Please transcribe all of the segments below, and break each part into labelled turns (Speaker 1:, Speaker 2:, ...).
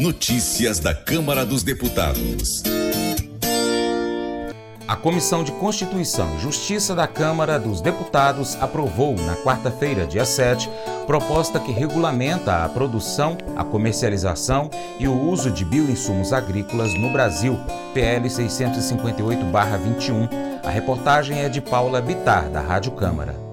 Speaker 1: Notícias da Câmara dos Deputados.
Speaker 2: A Comissão de Constituição e Justiça da Câmara dos Deputados aprovou, na quarta-feira, dia 7, proposta que regulamenta a produção, a comercialização e o uso de bioinsumos agrícolas no Brasil, PL 658-21. A reportagem é de Paula Bitar, da Rádio Câmara.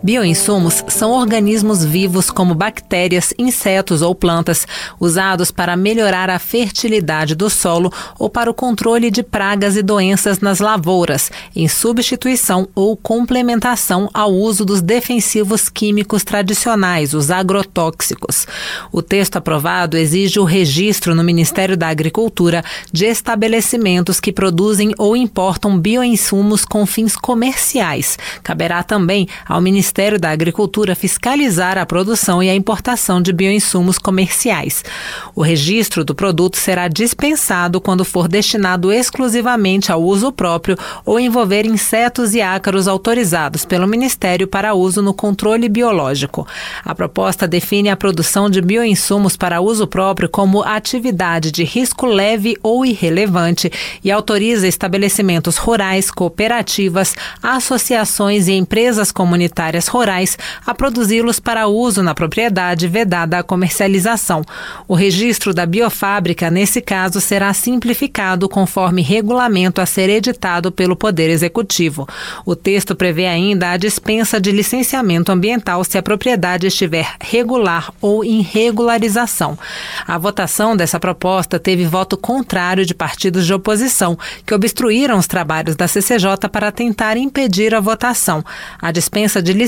Speaker 3: Bioinsumos são organismos vivos como bactérias, insetos ou plantas, usados para melhorar a fertilidade do solo ou para o controle de pragas e doenças nas lavouras, em substituição ou complementação ao uso dos defensivos químicos tradicionais, os agrotóxicos. O texto aprovado exige o registro no Ministério da Agricultura de estabelecimentos que produzem ou importam bioinsumos com fins comerciais. Caberá também ao Ministério Ministério da Agricultura fiscalizar a produção e a importação de bioinsumos comerciais. O registro do produto será dispensado quando for destinado exclusivamente ao uso próprio ou envolver insetos e ácaros autorizados pelo Ministério para uso no controle biológico. A proposta define a produção de bioinsumos para uso próprio como atividade de risco leve ou irrelevante e autoriza estabelecimentos rurais, cooperativas, associações e empresas comunitárias áreas rurais a produzi-los para uso na propriedade vedada à comercialização. O registro da biofábrica, nesse caso, será simplificado conforme regulamento a ser editado pelo Poder Executivo. O texto prevê ainda a dispensa de licenciamento ambiental se a propriedade estiver regular ou em regularização. A votação dessa proposta teve voto contrário de partidos de oposição, que obstruíram os trabalhos da CCJ para tentar impedir a votação. A dispensa de licenciamento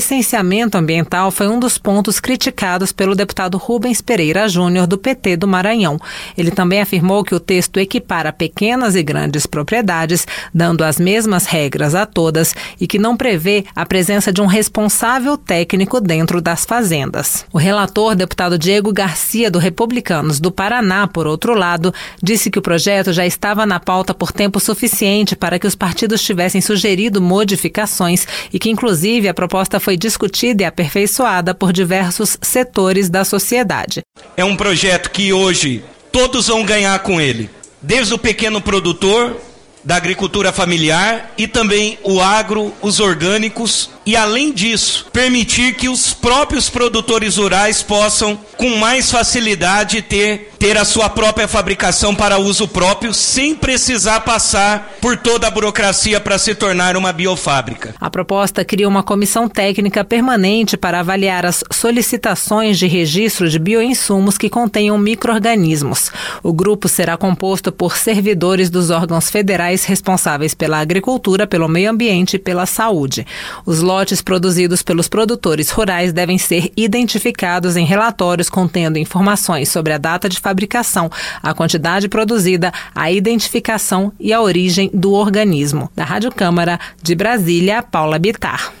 Speaker 3: ambiental foi um dos pontos criticados pelo deputado Rubens Pereira Júnior, do PT do Maranhão. Ele também afirmou que o texto equipara pequenas e grandes propriedades, dando as mesmas regras a todas e que não prevê a presença de um responsável técnico dentro das fazendas. O relator, deputado Diego Garcia, do Republicanos do Paraná, por outro lado, disse que o projeto já estava na pauta por tempo suficiente para que os partidos tivessem sugerido modificações e que, inclusive, a proposta foi foi discutida e aperfeiçoada por diversos setores da sociedade.
Speaker 4: É um projeto que hoje todos vão ganhar com ele, desde o pequeno produtor da agricultura familiar e também o agro, os orgânicos e, além disso, permitir que os próprios produtores rurais possam, com mais facilidade, ter, ter a sua própria fabricação para uso próprio, sem precisar passar por toda a burocracia para se tornar uma biofábrica.
Speaker 3: A proposta cria uma comissão técnica permanente para avaliar as solicitações de registro de bioinsumos que contenham micro-organismos. O grupo será composto por servidores dos órgãos federais responsáveis pela agricultura, pelo meio ambiente e pela saúde. Os lotes produzidos pelos produtores rurais devem ser identificados em relatórios contendo informações sobre a data de fabricação, a quantidade produzida, a identificação e a origem do organismo. Da Rádio Câmara de Brasília, Paula Bitar.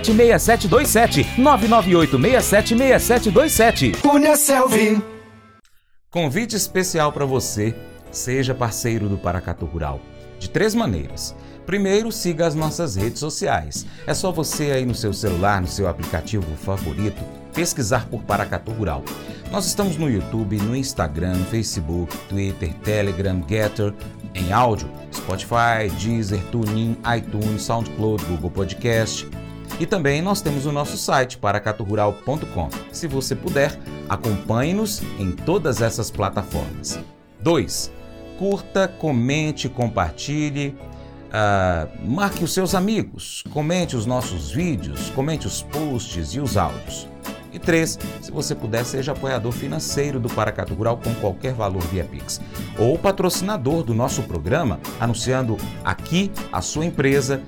Speaker 5: 998676727. 998676727.
Speaker 2: Cunha Selvi. Convite especial para você. Seja parceiro do Paracatu Rural. De três maneiras. Primeiro, siga as nossas redes sociais. É só você aí no seu celular, no seu aplicativo favorito, pesquisar por Paracatu Rural.
Speaker 5: Nós estamos no YouTube, no Instagram, Facebook, Twitter, Telegram, Getter, em áudio, Spotify, Deezer, TuneIn, iTunes, SoundCloud, Google Podcast. E também nós temos o nosso site, paracaturural.com. Se você puder, acompanhe-nos em todas essas plataformas. 2. Curta, comente, compartilhe, uh, marque os seus amigos, comente os nossos vídeos, comente os posts e os áudios. E três, se você puder, seja apoiador financeiro do Paracatu Rural com qualquer valor via Pix. Ou patrocinador do nosso programa, anunciando aqui a sua empresa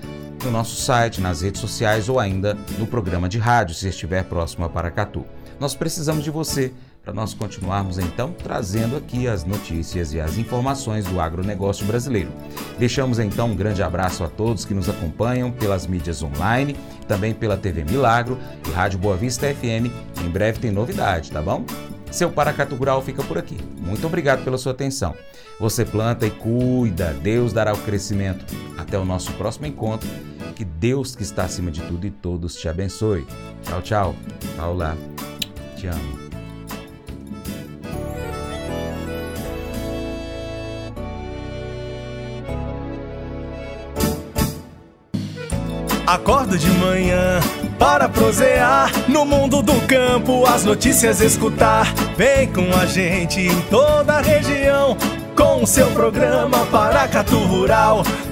Speaker 5: no nosso site, nas redes sociais ou ainda no programa de rádio, se estiver próximo a Paracatu. Nós precisamos de você para nós continuarmos então trazendo aqui as notícias e as informações do agronegócio brasileiro. Deixamos então um grande abraço a todos que nos acompanham pelas mídias online, também pela TV Milagro e Rádio Boa Vista FM. Em breve tem novidade, tá bom? Seu Paracato Rural fica por aqui. Muito obrigado pela sua atenção. Você planta e cuida, Deus dará o crescimento. Até o nosso próximo encontro. Deus que está acima de tudo e todos te abençoe. Tchau, tchau. Paula, te amo.
Speaker 2: Acordo de manhã para prosear no mundo do campo, as notícias escutar. Vem com a gente em toda a região com o seu programa Paracatu Rural.